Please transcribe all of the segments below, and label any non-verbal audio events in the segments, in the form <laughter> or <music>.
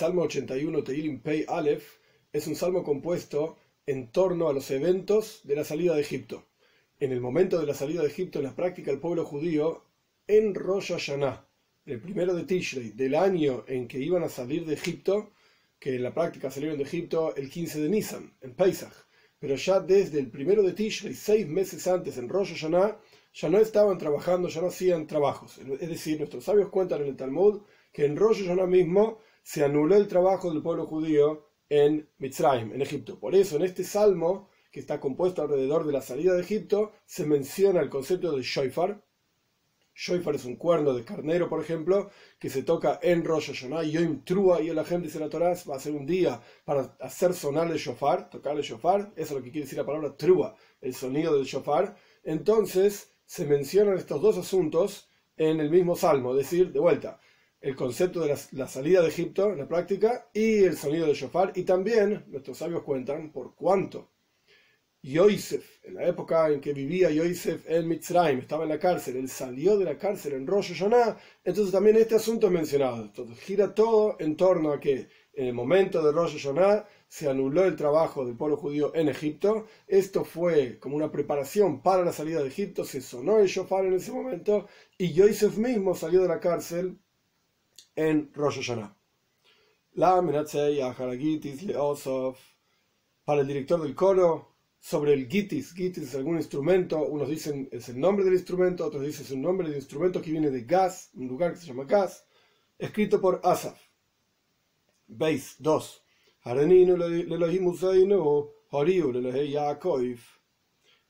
Salmo 81, Teilim Pei Aleph, es un salmo compuesto en torno a los eventos de la salida de Egipto. En el momento de la salida de Egipto, en la práctica del pueblo judío, en Rosh Hashanah, el primero de Tishrei, del año en que iban a salir de Egipto, que en la práctica salieron de Egipto el 15 de Nisan, en Pesach, pero ya desde el primero de Tishrei, seis meses antes, en Rosh Hashanah, ya no estaban trabajando, ya no hacían trabajos. Es decir, nuestros sabios cuentan en el Talmud que en Rosh Hashanah mismo se anuló el trabajo del pueblo judío en Mitzrayim, en Egipto. Por eso, en este salmo, que está compuesto alrededor de la salida de Egipto, se menciona el concepto de shofar. Shofar es un cuerno de carnero, por ejemplo, que se toca en Rosh Hashanah, Yom Trua, y la gente dice la Torah, va a ser un día para hacer sonar el shofar, tocar el shofar, eso es lo que quiere decir la palabra Trua, el sonido del shofar. Entonces, se mencionan estos dos asuntos en el mismo salmo, es decir, de vuelta, el concepto de la, salida de Egipto en la práctica y el sonido del shofar. Y también nuestros sabios cuentan por cuánto Yosef, en la época en que vivía Yosef en Mitzrayim, estaba en la cárcel, él salió de la cárcel en Rosh Hashanah, entonces también este asunto es mencionado. Entonces gira todo en torno a que en el momento de Rosh Hashanah se anuló el trabajo del pueblo judío en Egipto. Esto fue como una preparación para la salida de Egipto, se sonó el shofar en ese momento y Yosef mismo salió de la cárcel en Rosh Hashanah. La para el director del coro, sobre el gitis. Gitis es algún instrumento, unos dicen es el nombre del instrumento, otros dicen es un nombre del instrumento que viene de gas, un lugar que se llama gas, escrito por Asaf. Veis 2.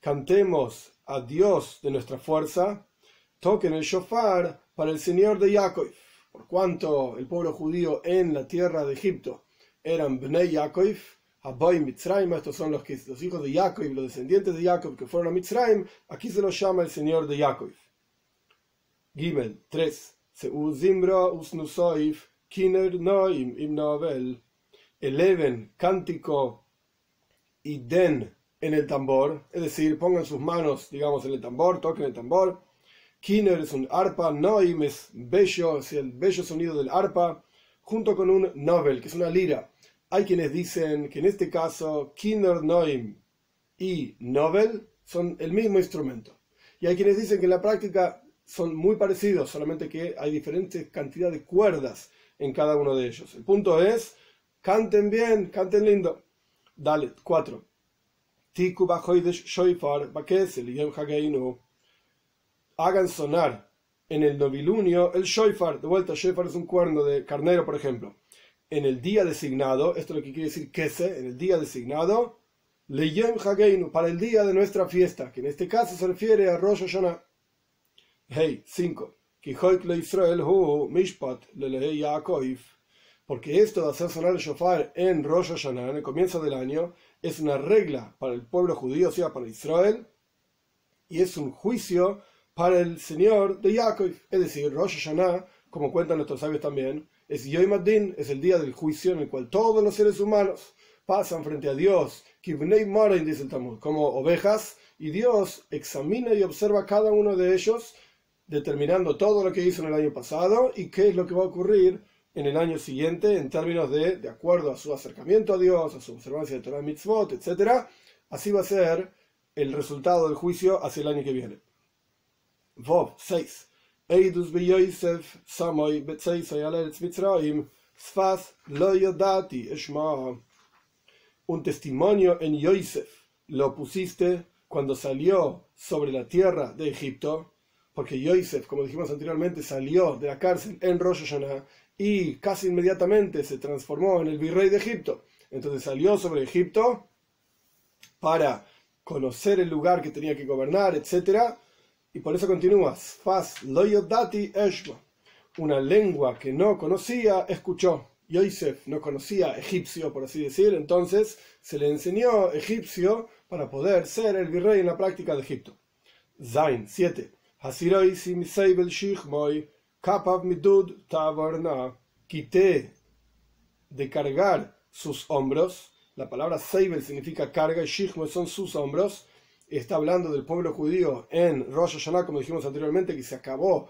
Cantemos a Dios de nuestra fuerza, toquen el shofar para el Señor de Yaakov por cuanto el pueblo judío en la tierra de Egipto eran Bnei Yaakov, Haboy Mitzrayim, estos son los, hijos de Jacob, los descendientes de Jacob que fueron a Mitzrayim, aquí se los llama el Señor de Jacob. Gimel 3. Zimbra usnusoif, kiner noim im novel. Eleven cántico y den en el tambor, es decir, pongan sus manos, digamos, en el tambor, toquen el tambor Kiner es un arpa, Noim es bello, es el bello sonido del arpa, junto con un novel, que es una lira. Hay quienes dicen que en este caso Kiner Noim y novel son el mismo instrumento. Y hay quienes dicen que en la práctica son muy parecidos, solamente que hay diferentes cantidades de cuerdas en cada uno de ellos. El punto es, canten bien, canten lindo. Dale, cuatro. Tiku shoifar yem hagan sonar en el novilunio el shoifar. De vuelta, shoifar es un cuerno de carnero, por ejemplo. En el día designado, esto es lo que quiere decir kese, en el día designado, leyem hageinu, para el día de nuestra fiesta, que en este caso se refiere a Rosh Hashanah. Hey, 5. Israel hu mishpat Porque esto de hacer sonar el shofar en Rosh Hashanah, en el comienzo del año, es una regla para el pueblo judío, o sea, para Israel, y es un juicio para el Señor de Yaakov. Es decir, Rosh Hashanah, como cuentan nuestros sabios también, es Yom Adin, es el día del juicio en el cual todos los seres humanos pasan frente a Dios, dice el Talmud, como ovejas, y Dios examina y observa cada uno de ellos, determinando todo lo que hizo en el año pasado y qué es lo que va a ocurrir en el año siguiente en términos de, de acuerdo a su acercamiento a Dios, a su observancia de Torah Mitzvot, etc. Así va a ser el resultado del juicio hacia el año que viene. Vov 6. Eidus be Yosef Samoy betzeisay al Eretz Mitzrayim Sfas lo yodati eshma. Un testimonio en Yosef lo pusiste cuando salió sobre la tierra de Egipto, porque Yosef, como dijimos anteriormente, salió de la cárcel en Rosh Hashanah y casi inmediatamente se transformó en el virrey de Egipto. Entonces salió sobre Egipto para conocer el lugar que tenía que gobernar, etcétera, y por eso continúa, Faz loyodati eshma. Una lengua que no conocía, escuchó. Yosef no conocía egipcio, por así decir, entonces se le enseñó egipcio para poder ser el virrey en la práctica de Egipto. Zain 7. midud Quité de cargar sus hombros. La palabra seibel significa carga y shishmoy son sus hombros está hablando del pueblo judío en Rosh Hashanah, como dijimos anteriormente, que se acabó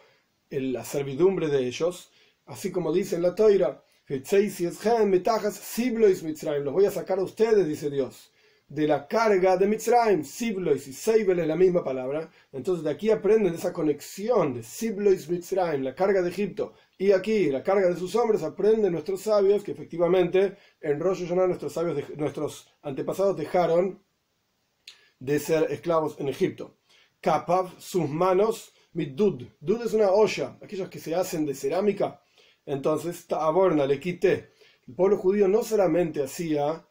la servidumbre de ellos, así como dice en la Toira, Los voy a sacar a ustedes, dice Dios, de la carga de Mitzrayim. Siblois y Seibel es la misma palabra. Entonces de aquí aprenden esa conexión de Siblois Mitzrayim, la carga de Egipto. Y aquí, la carga de sus hombres, aprenden nuestros sabios que efectivamente en Rosh Hashanah nuestros, sabios, nuestros antepasados dejaron de ser esclavos en Egipto. Kapav, sus manos, dud. Dud es una olla, aquellos que se hacen de cerámica. Entonces, Ta'aborna, le quité. El pueblo judío no solamente hacía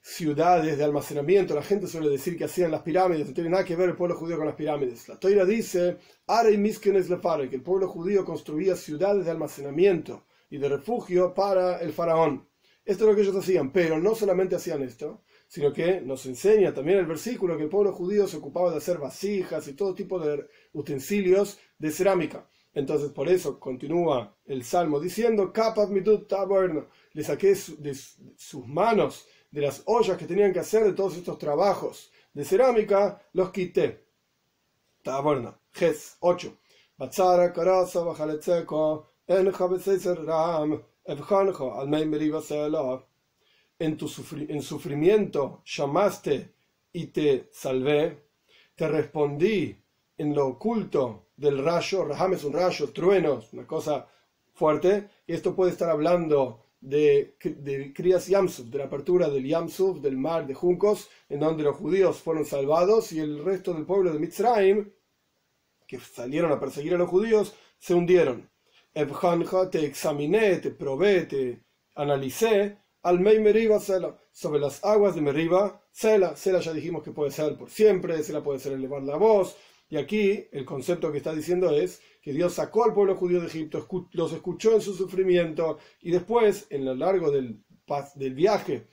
ciudades de almacenamiento, la gente suele decir que hacían las pirámides, no tiene nada que ver el pueblo judío con las pirámides. La Toira dice, que el pueblo judío construía ciudades de almacenamiento y de refugio para el faraón. Esto es lo que ellos hacían, pero no solamente hacían esto, sino que nos enseña también el versículo que el pueblo judío se ocupaba de hacer vasijas y todo tipo de utensilios de cerámica. Entonces, por eso continúa el salmo diciendo: le saqué de sus manos de las ollas que tenían que hacer de todos estos trabajos de cerámica, los quité. Taborna, Ges 8. Batzara, Karasa, en Ram, al en tu en sufrimiento llamaste y te salvé, te respondí en lo oculto del rayo, Raham es un rayo, truenos, una cosa fuerte, y esto puede estar hablando de, de Kriyas Yamsuf, de la apertura del Yamsuf, del mar de juncos, en donde los judíos fueron salvados y el resto del pueblo de Mitzrayim, que salieron a perseguir a los judíos, se hundieron. te examiné, te probé, te analicé, al Mei Meriba Sela, sobre las aguas de Meriba, Sela, Sela ya dijimos que puede ser por siempre, Sela puede ser elevar la voz, y aquí el concepto que está diciendo es que Dios sacó al pueblo judío de Egipto, los escuchó en su sufrimiento, y después, en lo largo del, viaje,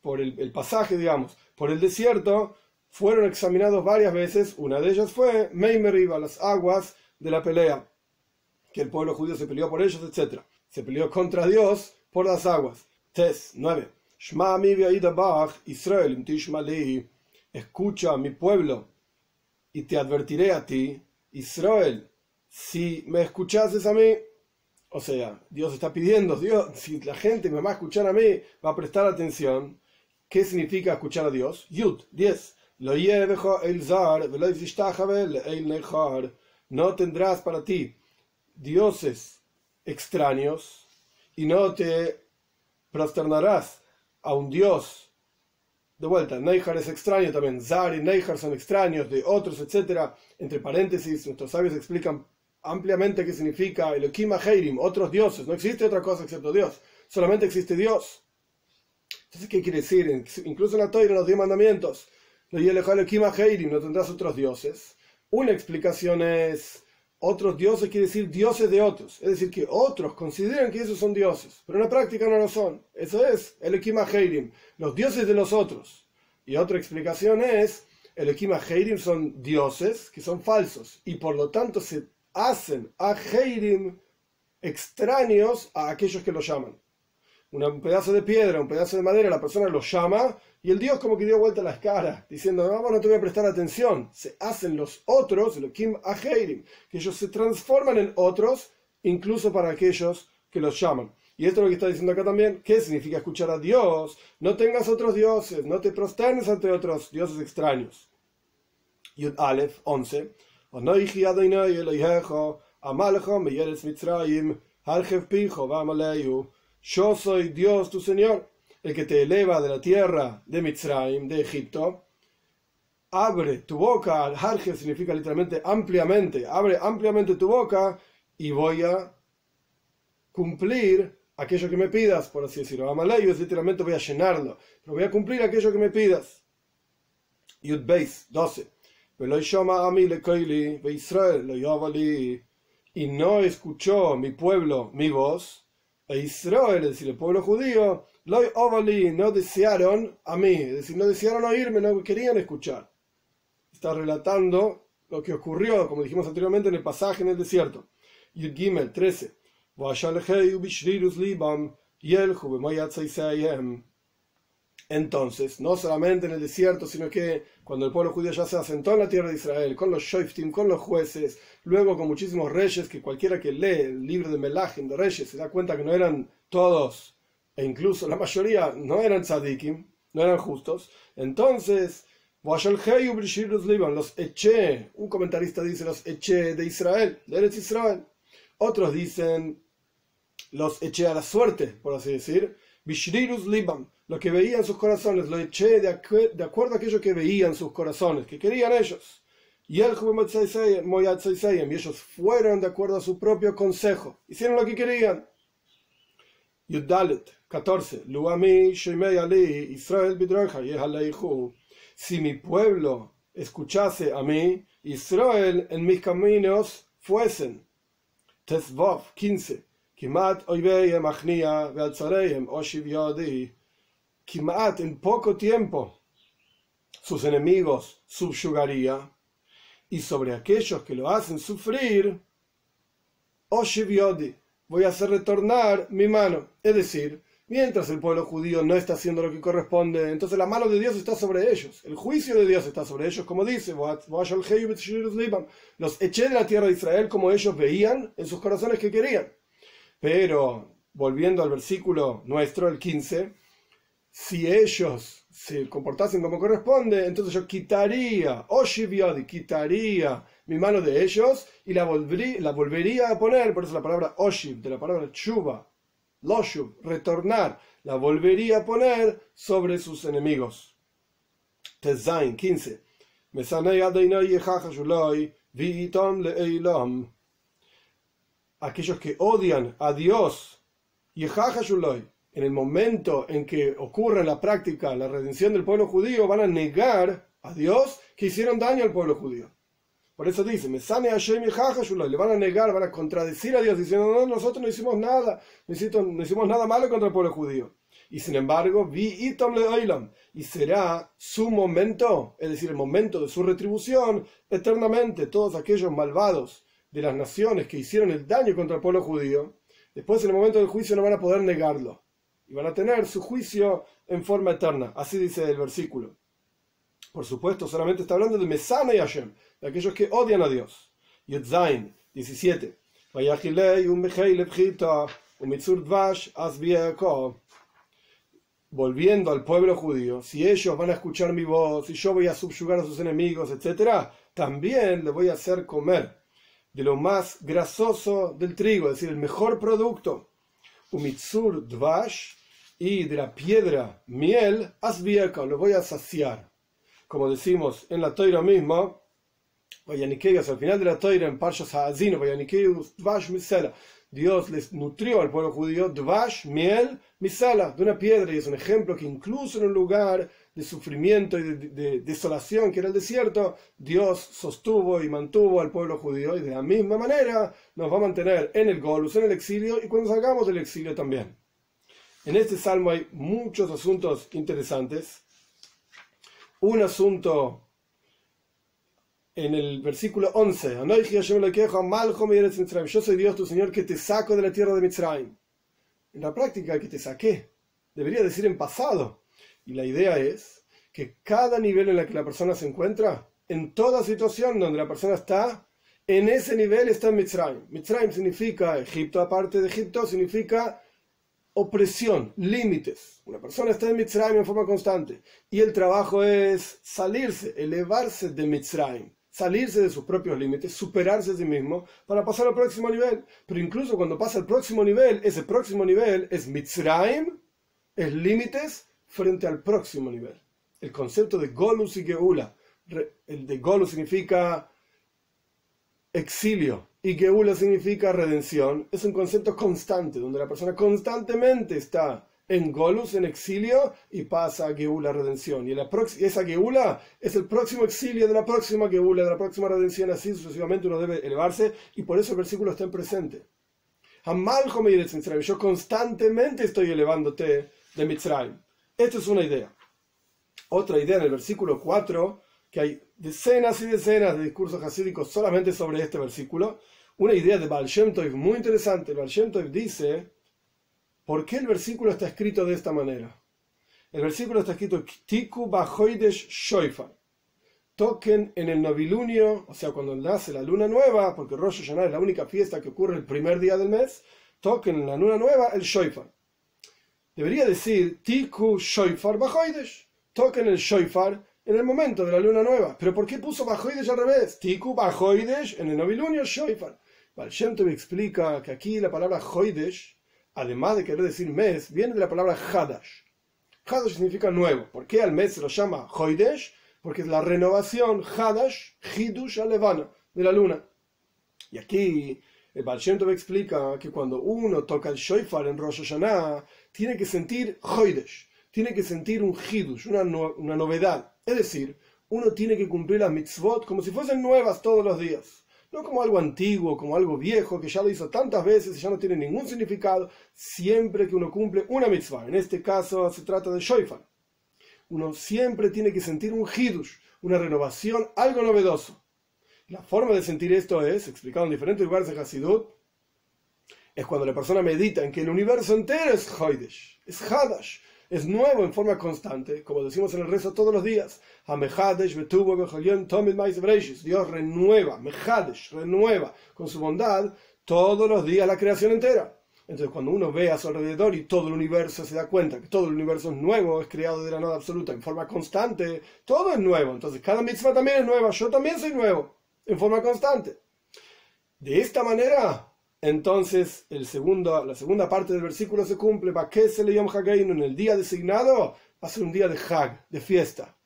por el, pasaje, digamos, por el desierto, fueron examinados varias veces, una de ellas fue Mei Meriba, las aguas de la pelea, que el pueblo judío se peleó por ellos, etc. Se peleó contra Dios por las aguas. Tes 9. Shma mi Israel Escucha mi pueblo y te advertiré a ti, Israel, si me escuchases a mí, o sea, Dios está pidiendo, Dios, <laughs> si la gente me va a escuchar a mí, va a prestar atención. ¿Qué significa escuchar a Dios? Yud, 10. No tendrás para ti dioses extraños y no te prosternarás a un dios. De vuelta, Neijar es extraño también. Zar y Neijar son extraños de otros, etc. Entre paréntesis, nuestros sabios explican ampliamente qué significa el Okima Heirim, otros dioses. No existe otra cosa excepto Dios. Solamente existe Dios. Entonces, ¿qué quiere decir? Incluso en la Torah, en los diez mandamientos, no tendrás otros dioses. Una explicación es otros dioses quiere decir dioses de otros. Es decir, que otros consideran que esos son dioses, pero en la práctica no lo son. Eso es el Heirim, los dioses de los otros. Y otra explicación es, el Heirim son dioses que son falsos y por lo tanto se hacen a Heirim extraños a aquellos que lo llaman. Un pedazo de piedra, un pedazo de madera, la persona lo llama y el Dios como que dio vuelta las caras, diciendo, no, no te voy a prestar atención. Se hacen los otros, lo Kim Aheirim, que ellos se transforman en otros, incluso para aquellos que los llaman. Y esto es lo que está diciendo acá también, ¿qué significa escuchar a Dios? No tengas otros dioses, no te prosternes ante otros dioses extraños. Yud Aleph 11. Yo soy Dios tu Señor el que te eleva de la tierra de Mitzrayim, de Egipto, abre tu boca, al significa literalmente ampliamente, abre ampliamente tu boca y voy a cumplir aquello que me pidas, por así decirlo. Amaleyo es literalmente voy a llenarlo, pero voy a cumplir aquello que me pidas. Yud Beis 12. Y no escuchó mi pueblo mi voz, e Israel, es decir, el pueblo judío, no desearon a mí, es decir, no desearon oírme, no querían escuchar. Está relatando lo que ocurrió, como dijimos anteriormente, en el pasaje en el desierto. Y el Gimel 13. Entonces, no solamente en el desierto, sino que cuando el pueblo judío ya se asentó en la tierra de Israel, con los shoiftim, con los jueces, luego con muchísimos reyes, que cualquiera que lee el libro de Melachim de reyes se da cuenta que no eran todos, e incluso la mayoría no eran tzadikim, no eran justos. Entonces, los eché, un comentarista dice los eché de Israel, de Israel. Otros dicen los eché a la suerte, por así decir. Bishrirus Libam, lo que veían sus corazones, lo eché de, acuerdo a aquello que veían sus corazones, que querían ellos. Y el y ellos fueron de acuerdo a su propio consejo, hicieron lo que querían. Yudalet 14. Israel Si mi pueblo escuchase a mí, Israel en mis caminos fuesen. Tesvov 15. Kimat oibeyem achnia oshiv yadi Kimat en poco tiempo sus enemigos subyugaría y sobre aquellos que lo hacen sufrir, oshiv yodi voy a hacer retornar mi mano. Es decir, mientras el pueblo judío no está haciendo lo que corresponde, entonces la mano de Dios está sobre ellos, el juicio de Dios está sobre ellos, como dice, los eché de la tierra de Israel como ellos veían en sus corazones que querían. Pero, volviendo al versículo nuestro, el 15, si ellos se comportasen como corresponde, entonces yo quitaría, Oshiviodi, quitaría mi mano de ellos y la, la volvería a poner, por eso la palabra Oshiv, de la palabra Chuba, Loshuv, retornar, la volvería a poner sobre sus enemigos. Tezain 15 aquellos que odian a Dios, en el momento en que ocurre la práctica la redención del pueblo judío, van a negar a Dios que hicieron daño al pueblo judío. Por eso dice, me sane a le van a negar, van a contradecir a Dios diciendo, no, nosotros no hicimos nada, no hicimos, nada malo contra el pueblo judío. Y sin embargo, vi y será su momento, es decir, el momento de su retribución, eternamente, todos aquellos malvados de las naciones que hicieron el daño contra el pueblo judío, después en el momento del juicio no van a poder negarlo. Y van a tener su juicio en forma eterna. Así dice el versículo. Por supuesto, solamente está hablando de Mesana y Hashem, de aquellos que odian a Dios. Yetzain, 17. Volviendo al pueblo judío, si ellos van a escuchar mi voz, y yo voy a subyugar a sus enemigos, etc., también le voy a hacer comer de lo más grasoso del trigo, es decir, el mejor producto, umitsur dvash, y de la piedra miel, asvieka, lo voy a saciar. Como decimos en la toira misma, al final de la toira en Parshas Ha'azino, dvash misela, Dios les nutrió al pueblo judío dvash, miel, misela, de una piedra, y es un ejemplo que incluso en un lugar de sufrimiento y de, desolación que era el desierto, Dios sostuvo y mantuvo al pueblo judío y de la misma manera nos va a mantener en el Golus, en el exilio y cuando salgamos del exilio también. En este salmo hay muchos asuntos interesantes. Un asunto en el versículo 11, yo soy Dios tu Señor que te saco de la tierra de Mitzrayim. En la práctica que te saqué, debería decir en pasado, y la idea es que cada nivel en el que la persona se encuentra, en toda situación donde la persona está, en ese nivel está en Mitzrayim. Mitzrayim significa Egipto, aparte de Egipto, significa opresión, límites. Una persona está en Mitzrayim en forma constante. Y el trabajo es salirse, elevarse de Mitzrayim, salirse de sus propios límites, superarse a sí mismo para pasar al próximo nivel. Pero incluso cuando pasa al próximo nivel, ese próximo nivel es Mitzrayim, es límites frente al próximo nivel. El concepto de Golus y Geula. El de Golus significa exilio y Geula significa redención. Es un concepto constante, donde la persona constantemente está en Golus, en exilio, y pasa a Geula, redención. Y, la esa Geula es el próximo exilio de la próxima Geula, de la próxima redención. Así sucesivamente uno debe elevarse, y por eso el versículo está en presente. Yo constantemente estoy elevándote de Mitzrayim. Esta es una idea. Otra idea en el versículo 4, que hay decenas y decenas de discursos hasídicos solamente sobre este versículo. Una idea de Baal Shem Tov muy interesante. Baal Shem Tov dice, ¿por qué el versículo está escrito de esta manera? El versículo está escrito Tiku Bajoidesh Shoifar. Toquen en el novilunio, o sea, cuando nace la luna nueva, porque Rosh Hashanah es la única fiesta que ocurre el primer día del mes, toquen en la luna nueva el Shoifar. Debería decir Tiku Shoifar Bajoidesh. Toquen el Shoifar en el momento de la luna nueva. Pero ¿por qué puso Bajoidesh al revés? Tiku Bajoidesh en el novilunio Shoifar. Valshemtov explica que aquí la palabra Hoidesh, además de querer decir mes, viene de la palabra Hadash. Hadash significa nuevo. ¿Por qué al mes se lo llama Hoidesh? Porque es la renovación Hadash, Hidush Alevana, de la luna. Y aquí el Baal explica que cuando uno toca el Shoifar en Rosh Hashanah, tiene que sentir Hoidesh, tiene que sentir un Hidush, una, una novedad. Es decir, uno tiene que cumplir las mitzvot como si fuesen nuevas todos los días no como algo antiguo, como algo viejo que ya lo hizo tantas veces y ya no tiene ningún significado, siempre que uno cumple una mitzvah. En este caso se trata de shoifar. Uno siempre tiene que sentir un hidush, una renovación, algo novedoso. La forma de sentir esto es, explicado en diferentes lugares de Hasidut, es cuando la persona medita en que el universo entero es Hoidesh, es Hadash, es nuevo en forma constante, como decimos en el rezo todos los días. Dios renueva, Mejadesh, renueva con su bondad todos los días la creación entera. Entonces, cuando uno ve a su alrededor y todo el universo se da cuenta que todo el universo es nuevo, es creado de la nada absoluta en forma constante, todo es nuevo. Entonces, cada mitzvah también es nueva, yo también soy nuevo, en forma constante. De esta manera, entonces el segundo, la segunda parte del versículo se cumple. ¿Para qué se le llama En el día designado ser un día de Hag, de fiesta.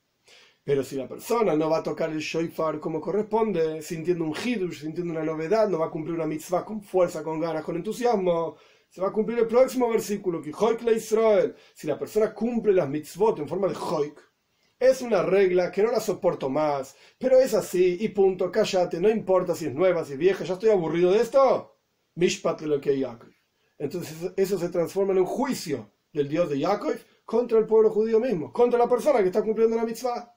Pero si la persona no va a tocar el shoifar como corresponde, sintiendo un hidush, sintiendo una novedad, no va a cumplir una mitzvah con fuerza, con ganas, con entusiasmo, se va a cumplir el próximo versículo, que Israel. Si la persona cumple las mitzvot en forma de hoik, es una regla que no la soporto más, pero es así y punto, cállate, no importa si es nueva, si es vieja, ya estoy aburrido de esto. Mishpat que Yaakov. Entonces eso se transforma en un juicio del Dios de Yaakov contra el pueblo judío mismo, contra la persona que está cumpliendo la mitzvah.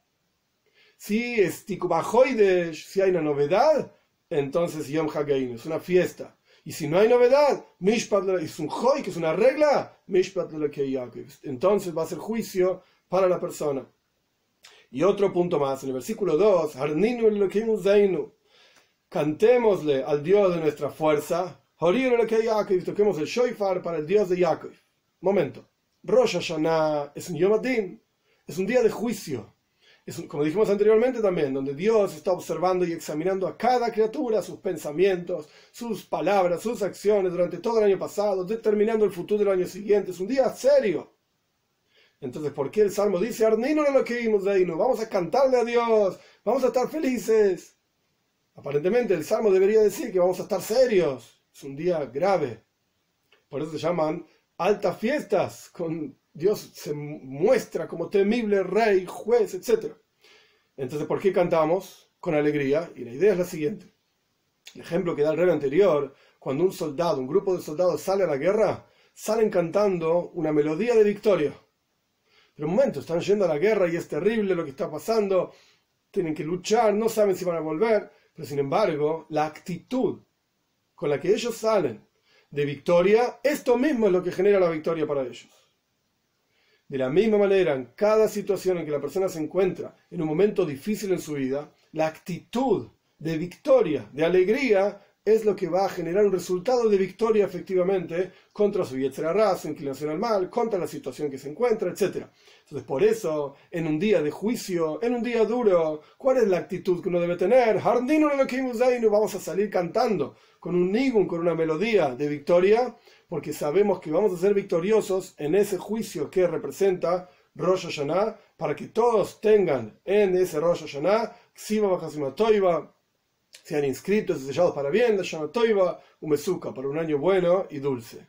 Si es Tikubahoidesh, si hay una novedad, entonces Yom Hagein es una fiesta. Y si no hay novedad, Mishpat es un hoy, que es una regla, Mishpat que Yaakov. Entonces va a ser juicio para la persona. Y otro punto más, en el versículo 2, Cantémosle al Dios de nuestra fuerza, que toquemos el shoifar para el Dios de Yaakov. Momento. Rosh Hashanah es un Yom es un día de juicio. Es como dijimos anteriormente también, donde Dios está observando y examinando a cada criatura, sus pensamientos, sus palabras, sus acciones durante todo el año pasado, determinando el futuro del año siguiente. Es un día serio. Entonces, ¿por qué el Salmo dice, Arnino lo que vimos de ahí? Vamos a cantarle a Dios, vamos a estar felices? Aparentemente el Salmo debería decir que vamos a estar serios, es un día grave. Por eso se llaman altas fiestas, con Dios se muestra como temible rey, juez, etc. Entonces, ¿por qué cantamos? Con alegría. Y la idea es la siguiente. El ejemplo que da el rey anterior, cuando un soldado, un grupo de soldados sale a la guerra, salen cantando una melodía de victoria. Pero un momento, están yendo a la guerra y es terrible lo que está pasando, tienen que luchar, no saben si van a volver, pero sin embargo, la actitud con la que ellos salen de victoria, esto mismo es lo que genera la victoria para ellos. De la misma manera, en cada situación en que la persona se encuentra en un momento difícil en su vida, la actitud de victoria, de alegría, es lo que va a generar un resultado de victoria efectivamente contra su yetzerará, su inclinación al mal, contra la situación que se encuentra, etc. Entonces, por eso, en un día de juicio, en un día duro, ¿cuál es la actitud que uno debe tener? Vamos a salir cantando con un nigun, con una melodía de victoria, porque sabemos que vamos a ser victoriosos en ese juicio que representa Rosh Hashanah, para que todos tengan en ese Rosh Hashanah, Toiva, sean inscritos y sellados para bien, Shana Toiva, un para un año bueno y dulce.